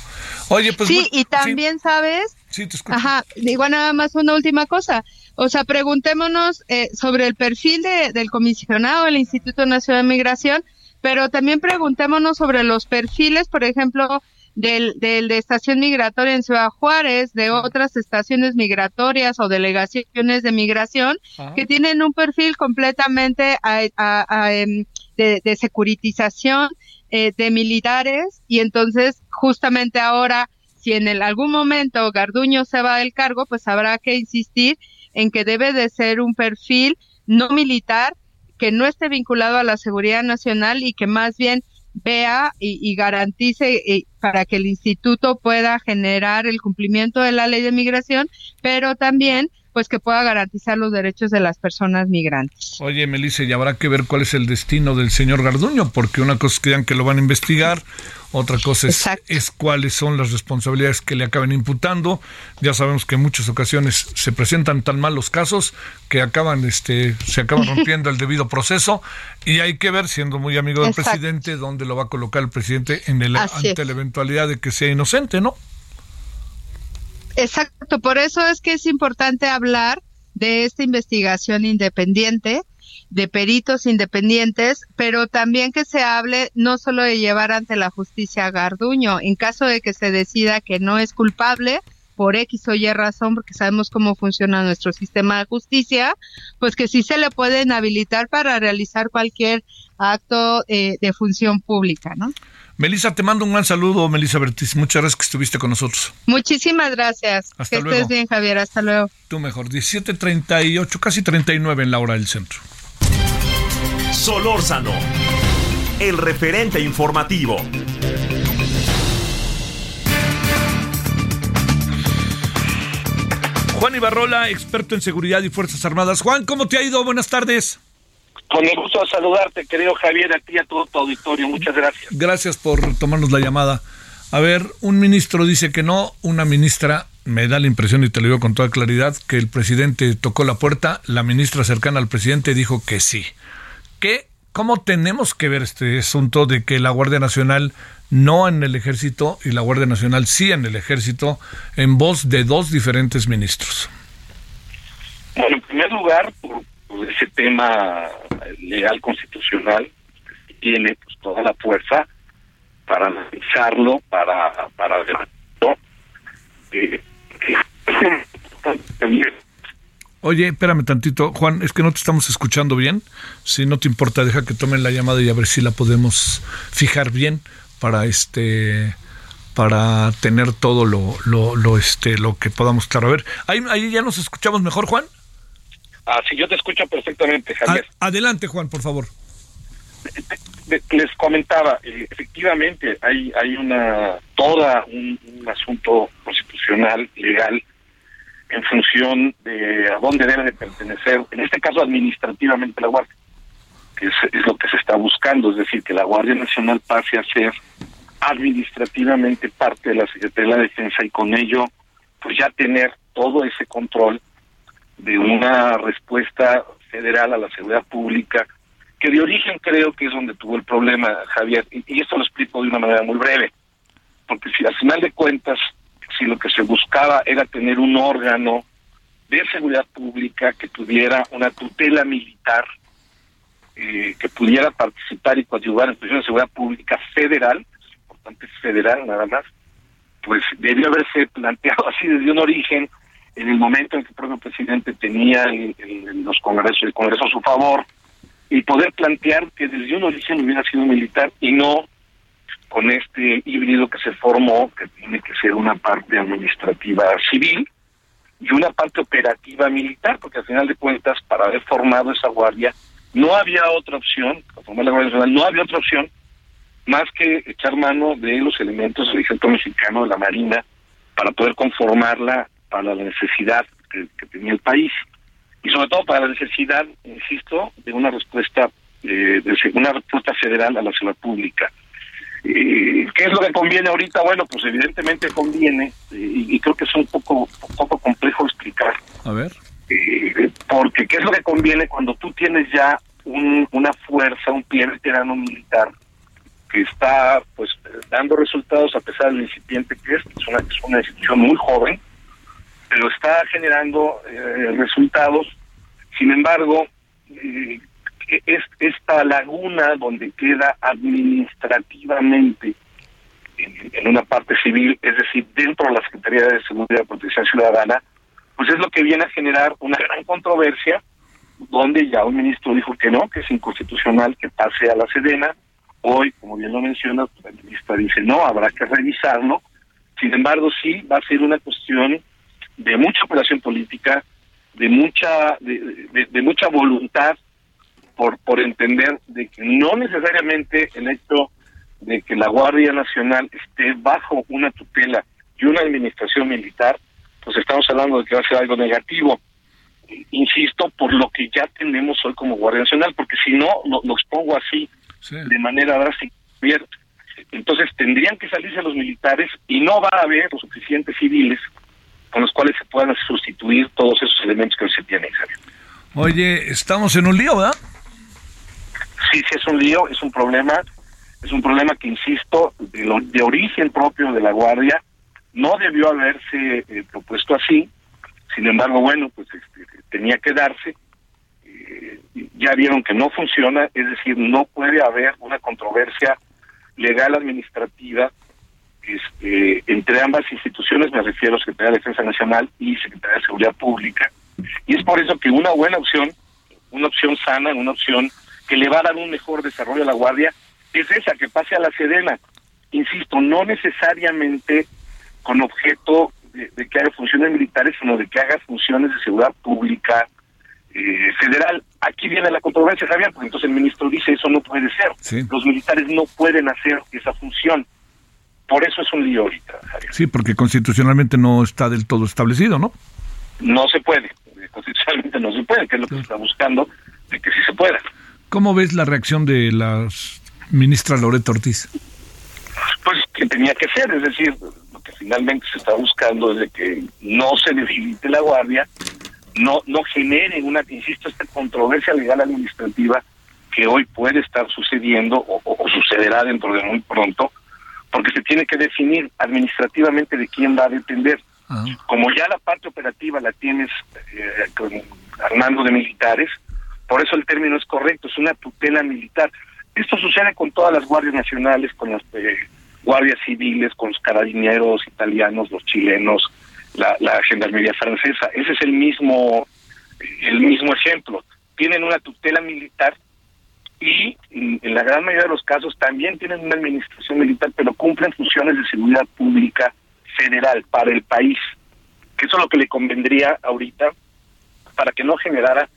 Oye, pues.
Sí, y también, ¿sabes?
Sí, te escucho.
Ajá, digo nada más una última cosa. O sea, preguntémonos eh, sobre el perfil de, del comisionado del Instituto Nacional de Migración, pero también preguntémonos sobre los perfiles, por ejemplo, del, del, de estación migratoria en Ciudad Juárez, de otras estaciones migratorias o delegaciones de migración que tienen un perfil completamente em, de, de, securitización eh, de militares. Y entonces justamente ahora si en el, algún momento Garduño se va del cargo, pues habrá que insistir en que debe de ser un perfil no militar que no esté vinculado a la seguridad nacional y que más bien vea y, garantice eh, para que el instituto pueda generar el cumplimiento de la ley de migración, pero también pues que pueda garantizar los derechos de las personas migrantes.
Oye, Melissa, y habrá que ver cuál es el destino del señor Garduño, porque una cosa es que digan que lo van a investigar, otra cosa es, es, cuáles son las responsabilidades que le acaban imputando. Ya sabemos que en muchas ocasiones se presentan tan mal los casos que acaban, este, se acaban <laughs> rompiendo el debido proceso y hay que ver, siendo muy amigo del presidente, dónde lo va a colocar el presidente en el, ante la eventualidad de que sea inocente, ¿no?
Exacto, por eso es que es importante hablar de esta investigación independiente, de peritos independientes, pero también que se hable no solo de llevar ante la justicia a Garduño, en caso de que se decida que no es culpable por X o Y razón, porque sabemos cómo funciona nuestro sistema de justicia, pues que sí se le pueden habilitar para realizar cualquier acto eh, de función pública, ¿no?
Melissa, te mando un gran saludo, Melissa Bertis. Muchas gracias que estuviste con nosotros.
Muchísimas gracias.
Hasta
que
luego.
estés bien, Javier. Hasta luego.
Tú mejor. 17.38, casi 39 en la hora del centro.
Solórzano, el referente informativo.
Juan Ibarrola, experto en seguridad y Fuerzas Armadas. Juan, ¿cómo te ha ido? Buenas tardes.
Con el gusto de saludarte, querido Javier, a ti y a todo tu auditorio. Muchas gracias.
Gracias por tomarnos la llamada. A ver, un ministro dice que no, una ministra me da la impresión, y te lo digo con toda claridad, que el presidente tocó la puerta, la ministra cercana al presidente dijo que sí. ¿Qué? ¿Cómo tenemos que ver este asunto de que la Guardia Nacional no en el ejército y la Guardia Nacional sí en el ejército en voz de dos diferentes ministros?
Bueno, en primer lugar, por, ese tema legal constitucional, tiene pues, toda la fuerza para analizarlo, para, para debatirlo. Eh,
Oye, espérame tantito, Juan, es que no te estamos escuchando bien. Si no te importa, deja que tomen la llamada y a ver si la podemos fijar bien para este para tener todo lo, lo, lo este lo que podamos estar a ver. Ahí, ahí ya nos escuchamos mejor, Juan.
Ah, sí, yo te escucho perfectamente, Javier.
A- adelante, Juan, por favor.
les comentaba, eh, efectivamente hay hay una toda un, un asunto constitucional legal en función de a dónde debe de pertenecer, en este caso administrativamente la Guardia, que es, es lo que se está buscando, es decir, que la Guardia Nacional pase a ser administrativamente parte de la Secretaría de la Defensa y con ello pues ya tener todo ese control de una respuesta federal a la seguridad pública que de origen creo que es donde tuvo el problema, Javier, y, esto lo explico de una manera muy breve, porque si al final de cuentas, si lo que se buscaba era tener un órgano de seguridad pública que tuviera una tutela militar, eh, que pudiera participar y coadyuvar en cuestiones de seguridad pública federal, importante federal nada más, pues debió haberse planteado <laughs> así desde un origen, en el momento en que el propio presidente tenía el- los congresos, el Congreso a su favor, y poder plantear que desde un origen hubiera sido militar y no con este híbrido que se formó, que tiene que ser una parte administrativa civil y una parte operativa militar, porque al final de cuentas, para haber formado esa guardia, no había otra opción, para formar la Guardia Nacional, no había otra opción más que echar mano de los elementos del ejército mexicano, de la Marina, para poder conformarla para la necesidad que, que tenía el país y sobre todo para la necesidad, insisto, de una respuesta eh, de una respuesta federal a la seguridad pública. Eh, ¿Qué es lo que conviene ahorita? Bueno, pues evidentemente conviene, eh, y, creo que es un poco, un poco complejo explicar,
A ver.
eh, porque ¿qué es lo que conviene cuando tú tienes ya un- una fuerza, un pie veterano militar que está pues dando resultados a pesar del incipiente que es, es una, es una institución muy joven, pero está generando eh, resultados. Sin embargo, eh, es esta laguna donde queda administrativamente en, en una parte civil, es decir, dentro de la Secretaría de Seguridad y Protección Ciudadana, pues es lo que viene a generar una gran controversia, donde ya un ministro dijo que no, que es inconstitucional que pase a la Sedena. Hoy, como bien lo mencionas, pues, la ministra dice no, habrá que revisarlo. Sin embargo, sí va a ser una cuestión de mucha operación política, de mucha de, de- de mucha voluntad por por entender de que no necesariamente el hecho de que la Guardia Nacional esté bajo una tutela y una administración militar, pues estamos hablando de que va a ser algo negativo. Insisto, por lo que ya tenemos hoy como Guardia Nacional, porque si no, lo, lo expongo así,
Sí.
de manera drástica. Entonces tendrían que salirse los militares y no va a haber los suficientes civiles con los cuales se puedan sustituir todos esos elementos que hoy se tienen. Javier.
Oye, estamos en un lío, ¿verdad?
Sí, sí es un lío, es un problema, es un problema que, insisto, de, lo- de origen propio de la Guardia, no debió haberse eh, propuesto así, sin embargo, bueno, pues este, tenía que darse, Eh, ya vieron que no funciona, es decir, no puede haber una controversia legal administrativa este, entre ambas instituciones, me refiero a Secretaría de Defensa Nacional y Secretaría de Seguridad Pública, y es por eso que una buena opción, una opción sana, una opción que le va a dar un mejor desarrollo a la Guardia, es esa, que pase a la Sedena. insisto, no necesariamente con objeto de, que haga funciones militares, sino de que haga funciones de seguridad pública eh, federal. Aquí viene la controversia, Javier, porque entonces el ministro dice eso no puede ser. Los militares no pueden hacer esa función. Por eso es un lío ahorita, Javier.
Sí, porque constitucionalmente no está del todo establecido, ¿no?
No se puede, constitucionalmente no se puede, que es lo que está buscando, de que sí se pueda.
¿Cómo ves la reacción de la ministra Loreto Ortiz?
Pues que tenía que ser, es decir, lo que finalmente se está buscando es de que no se debilite la guardia, no no genere una, insisto, esta controversia legal administrativa que hoy puede estar sucediendo o, sucederá dentro de muy pronto, porque se tiene que definir administrativamente de quién va a depender. Ah. Como ya la parte operativa la tienes eh, con Armando de militares, por eso el término es correcto, es una tutela militar. Esto sucede con todas las guardias nacionales, con las eh, guardias civiles, con los carabineros italianos, los chilenos, la, la gendarmería francesa. Ese es el mismo, el mismo ejemplo. Tienen una tutela militar y en, la gran mayoría de los casos también tienen una administración militar, pero cumplen funciones de seguridad pública federal para el país. Que eso es lo que le convendría ahorita para que no generara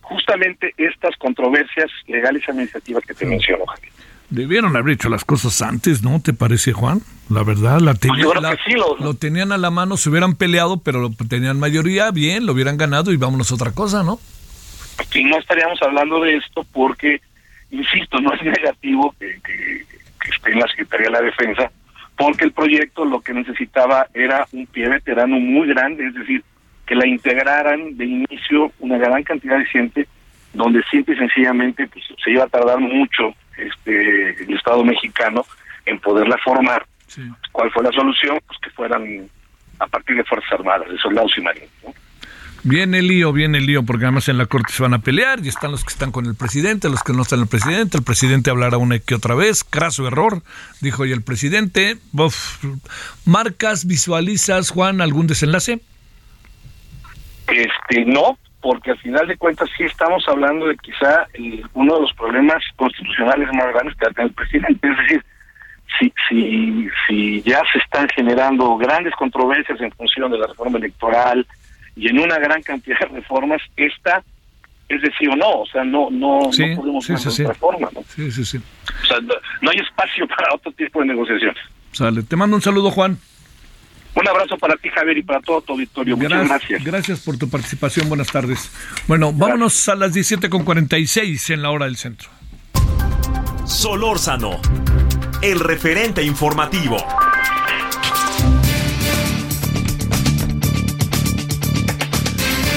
justamente estas controversias legales y administrativas que te menciono, Javier.
Debieron haber hecho las cosas antes, ¿no? ¿Te parece, Juan? La verdad, la, pues lo, tenían a la mano, se hubieran peleado, pero lo, tenían mayoría, bien, lo hubieran ganado y vámonos a otra cosa, ¿no?
Aquí no estaríamos hablando de esto porque, insisto, no es negativo que, que esté en la Secretaría de la Defensa, porque el proyecto lo que necesitaba era un pie veterano muy grande, es decir, que la integraran de inicio una gran cantidad de gente, donde simple y sencillamente pues, se iba a tardar mucho este el Estado mexicano en poderla formar. ¿Cuál fue la solución? Pues que fueran a partir de Fuerzas Armadas, de soldados y marinos.
Viene el lío, viene el lío, porque además en la corte se van a pelear y están los que están con el presidente, los que no están el presidente. El presidente hablará una y que otra vez, craso error, dijo hoy el presidente. ¿Marcas, visualizas, Juan, algún desenlace?
Este, no, porque al final de cuentas sí estamos hablando de quizá uno de los problemas constitucionales más grandes que tiene el presidente. Es decir, si, si, si ya se están generando grandes controversias en función de la reforma electoral y en una gran cantidad de reformas, esta es decir o no, o sea, no no, no podemos sí, sí, otra forma, ¿no?
Sí, sí, sí.
O sea, no hay espacio <laughs> para otro tipo de negociaciones.
Sale, te mando un saludo, Juan.
Un abrazo para ti, Javier, y para todo tu auditorio. Muchas gracias.
Gracias por tu participación. Buenas tardes. Bueno, vámonos a las 17.46 en la hora del centro.
Solórzano, el referente informativo.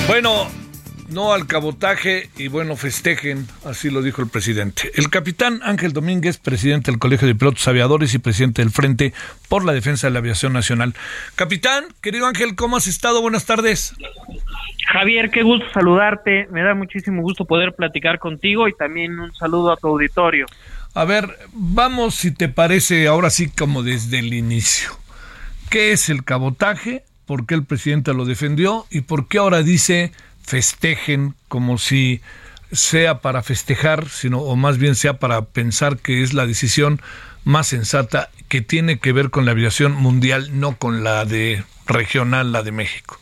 Bueno, no al cabotaje y bueno, festejen, así lo dijo el presidente. El capitán Ángel Domínguez, presidente del Colegio de Pilotos Aviadores y presidente del Frente por la Defensa de la Aviación Nacional. Capitán, querido Ángel, ¿cómo has estado? Buenas tardes.
Javier, qué gusto saludarte. Me da muchísimo gusto poder platicar contigo y también un saludo a tu auditorio.
A ver, vamos si te parece ahora sí como desde el inicio. ¿Qué es el cabotaje? ¿Por qué el presidente lo defendió? ¿Y por qué ahora dice festejen como si sea para festejar, sino o más bien sea para pensar que es la decisión más sensata que tiene que ver con la aviación mundial, no con la de regional, la de México.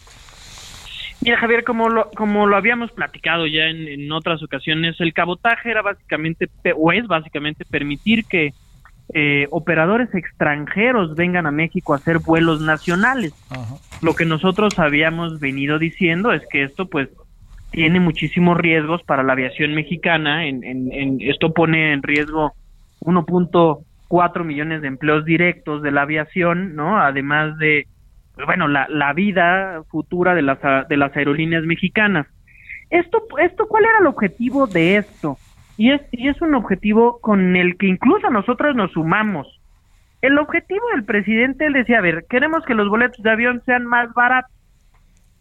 Mira, Javier, como lo, como lo habíamos platicado ya en, otras ocasiones, el cabotaje era básicamente, o es básicamente, permitir que eh, operadores extranjeros vengan a México a hacer vuelos nacionales. Lo que nosotros habíamos venido diciendo es que esto pues tiene muchísimos riesgos para la aviación mexicana. En, en, esto pone en riesgo 1.4 millones de empleos directos de la aviación, ¿no? Además de, pues, bueno, la, la vida futura de las, de las aerolíneas mexicanas. Esto, esto, ¿cuál era el objetivo de esto? Y es, y es un objetivo con el que incluso nosotros nos sumamos. El objetivo del presidente, él decía, a ver, queremos que los boletos de avión sean más baratos.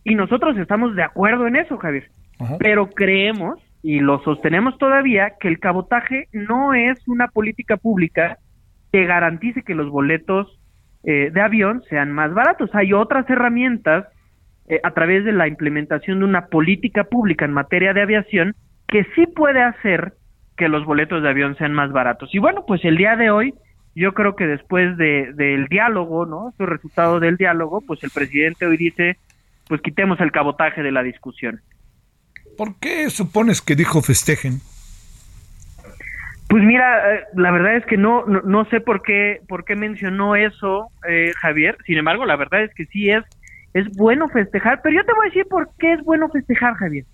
Y nosotros estamos de acuerdo en eso, Javier. Pero creemos, y lo sostenemos todavía, que el cabotaje no es una política pública que garantice que los boletos eh, de avión sean más baratos. Hay otras herramientas eh, a través de la implementación de una política pública en materia de aviación que sí puede hacer que los boletos de avión sean más baratos. Y bueno, pues el día de hoy Yo creo que después de, del diálogo, ¿no? Su resultado del diálogo, pues el presidente hoy dice, pues quitemos el cabotaje de la discusión.
¿Por qué supones que dijo festejen?
Pues mira, eh, la verdad es que no, no, sé por qué, por qué mencionó eso, eh, Javier. Sin embargo, la verdad es que sí es, es bueno festejar. Pero yo te voy a decir por qué es bueno festejar, Javier.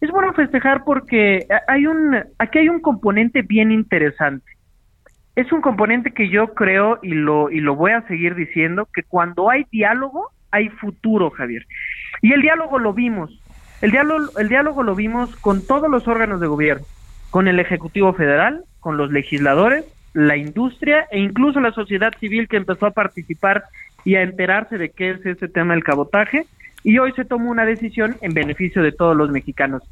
Es bueno festejar porque hay un, aquí hay un componente bien interesante. Es un componente que yo creo y lo, y lo voy a seguir diciendo, que cuando hay diálogo, hay futuro, Javier. Y el diálogo lo vimos. El diálogo, el diálogo lo vimos con todos los órganos de gobierno, con el Ejecutivo Federal, con los legisladores, la industria e incluso la sociedad civil que empezó a participar y a enterarse de qué es ese tema del cabotaje. Y hoy se tomó una decisión en beneficio de todos los mexicanos.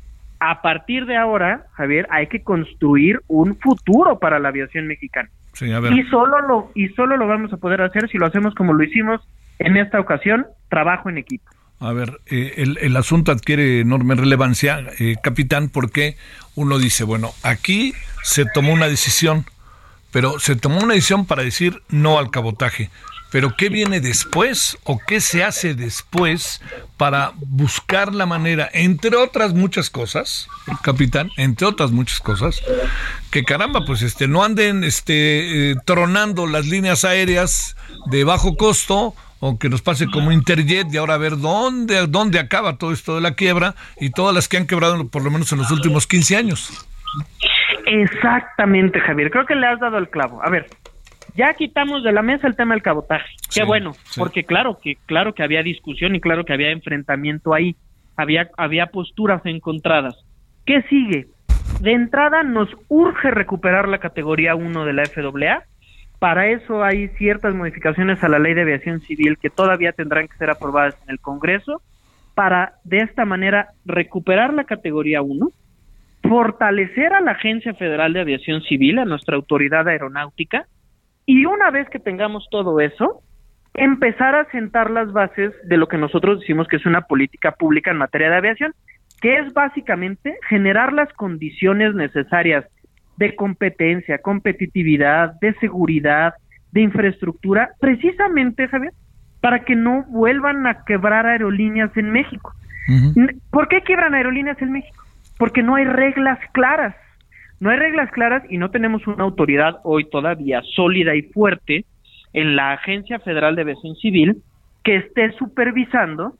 A partir de ahora, Javier, hay que construir un futuro para la aviación mexicana. Y solo lo y solo lo vamos a poder hacer si lo hacemos como lo hicimos en esta ocasión, trabajo en equipo.
A ver, eh, el, el, asunto adquiere enorme relevancia, eh, capitán, porque uno dice, bueno, aquí se tomó una decisión, pero se tomó una decisión para decir no al cabotaje. Pero ¿qué viene después o qué se hace después para buscar la manera, entre otras muchas cosas, capitán, entre otras muchas cosas, que caramba, pues este no anden este eh, tronando las líneas aéreas de bajo costo o que nos pase como Interjet y ahora a ver dónde dónde acaba todo esto de la quiebra y todas las que han quebrado por lo menos en los últimos 15 años.
Exactamente, Javier. Creo que le has dado el clavo. A ver, ya quitamos de la mesa el tema del cabotaje. Qué bueno, porque claro que claro que había discusión y claro que había enfrentamiento ahí. Había había posturas encontradas. ¿Qué sigue? De entrada nos urge recuperar la categoría 1 de la FAA. Para eso hay ciertas modificaciones a la Ley de Aviación Civil que todavía tendrán que ser aprobadas en el Congreso para de esta manera recuperar la categoría 1 fortalecer a la Agencia Federal de Aviación Civil, a nuestra autoridad aeronáutica, y una vez que tengamos todo eso, empezar a sentar las bases de lo que nosotros decimos que es una política pública en materia de aviación, que es básicamente generar las condiciones necesarias de competencia, competitividad, de seguridad, de infraestructura, precisamente, Javier, para que no vuelvan a quebrar aerolíneas en México. ¿Por qué quiebran aerolíneas en México? porque no hay reglas claras. No hay reglas claras y no tenemos una autoridad hoy todavía sólida y fuerte en la Agencia Federal de Aviación Civil que esté supervisando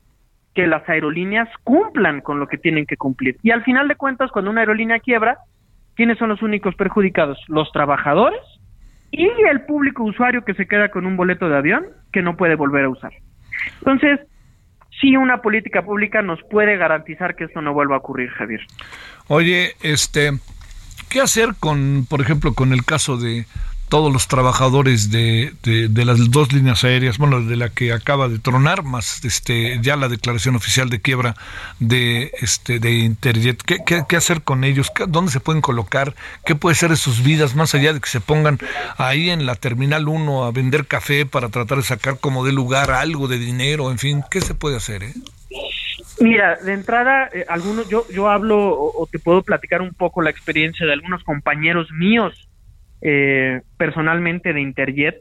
que las aerolíneas cumplan con lo que tienen que cumplir. Y al final de cuentas, cuando una aerolínea quiebra, ¿quiénes son los únicos perjudicados? Los trabajadores y el público usuario que se queda con un boleto de avión que no puede volver a usar. Entonces, sí una política pública nos puede garantizar que esto no vuelva a ocurrir, Javier.
Oye, este, ¿qué hacer con, por ejemplo, con el caso de todos los trabajadores de, de, las dos líneas aéreas, bueno, de la que acaba de tronar, más este ya la declaración oficial de quiebra de este de Interjet. ¿Qué, qué, hacer con ellos? ¿Dónde se pueden colocar? ¿Qué puede ser de sus vidas más allá de que se pongan ahí en la Terminal 1 a vender café para tratar de sacar como de lugar algo de dinero? En fin, ¿qué se puede hacer? Eh?
Mira, de entrada, eh, algunos, yo, yo hablo o, te puedo platicar un poco la experiencia de algunos compañeros míos eh, personalmente de Interjet,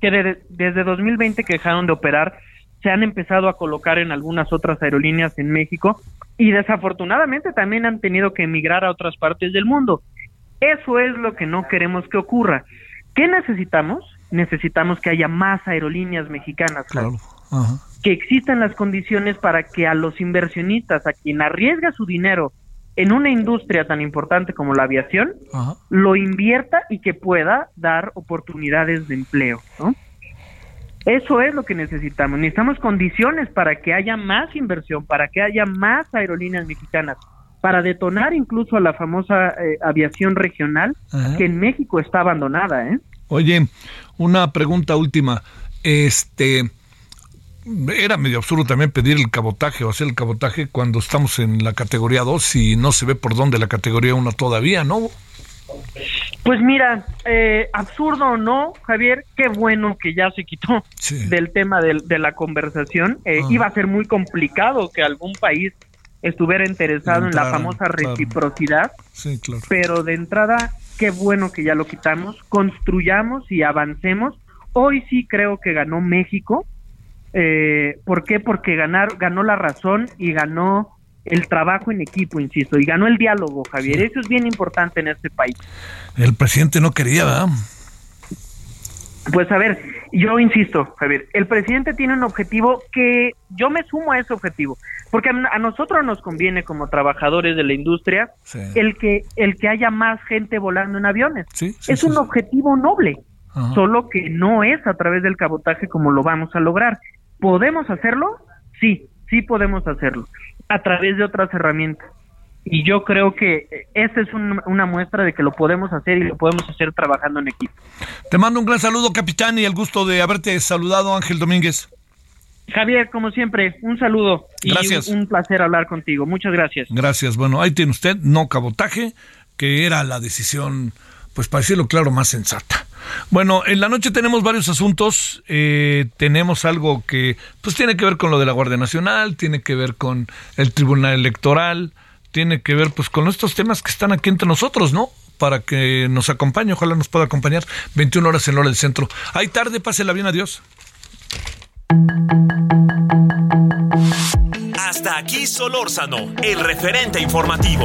que desde 2020 que dejaron de operar, se han empezado a colocar en algunas otras aerolíneas en México y desafortunadamente también han tenido que emigrar a otras partes del mundo. Eso es lo que no queremos que ocurra. ¿Qué necesitamos? Necesitamos que haya más aerolíneas mexicanas. Que existan las condiciones para que a los inversionistas, a quien arriesga su dinero en una industria tan importante como la aviación, lo invierta y que pueda dar oportunidades de empleo. ¿no? Eso es lo que necesitamos. Necesitamos condiciones para que haya más inversión, para que haya más aerolíneas mexicanas, para detonar incluso a la famosa eh, aviación regional que en México está abandonada. ¿eh?
Oye, una pregunta última. Este, era medio absurdo también pedir el cabotaje o hacer el cabotaje cuando estamos en la categoría 2 y no se ve por dónde la categoría 1 todavía, ¿no?
Pues mira, eh, absurdo o no, Javier, qué bueno que ya se quitó del tema de, la conversación. Eh, ah. Iba a ser muy complicado que algún país estuviera interesado en la famosa reciprocidad. Sí, claro. Pero de entrada, qué bueno que ya lo quitamos, construyamos y avancemos. Hoy sí creo que ganó México. Eh, ¿Por qué? Porque ganar, ganó la razón y ganó el trabajo en equipo, insisto, y ganó el diálogo, Javier. Eso es bien importante en este país.
El presidente no quería, ¿verdad?
Pues a ver, yo insisto, Javier, el presidente tiene un objetivo que yo me sumo a ese objetivo, porque a, nosotros nos conviene como trabajadores de la industria el que el que haya más gente volando en aviones. es un objetivo noble, solo que no es a través del cabotaje como lo vamos a lograr. ¿Podemos hacerlo? Sí, sí podemos hacerlo a través de otras herramientas. Y yo creo que esta es una muestra de que lo podemos hacer y lo podemos hacer trabajando en equipo.
Te mando un gran saludo, capitán, y el gusto de haberte saludado, Ángel Domínguez.
Javier, como siempre, un saludo y
gracias.
Un, placer hablar contigo. Muchas gracias.
Gracias. Bueno, ahí tiene usted, no cabotaje, que era la decisión, pues para decirlo claro, más sensata. Bueno, en la noche tenemos varios asuntos. Eh, tenemos algo que pues tiene que ver con lo de la Guardia Nacional, tiene que ver con el Tribunal Electoral, tiene que ver pues con estos temas que están aquí entre nosotros, ¿no? Para que nos acompañe, ojalá nos pueda acompañar. 21 horas en hora del centro. Hay tarde, pásela bien, adiós.
Hasta aquí Solórzano, el referente informativo.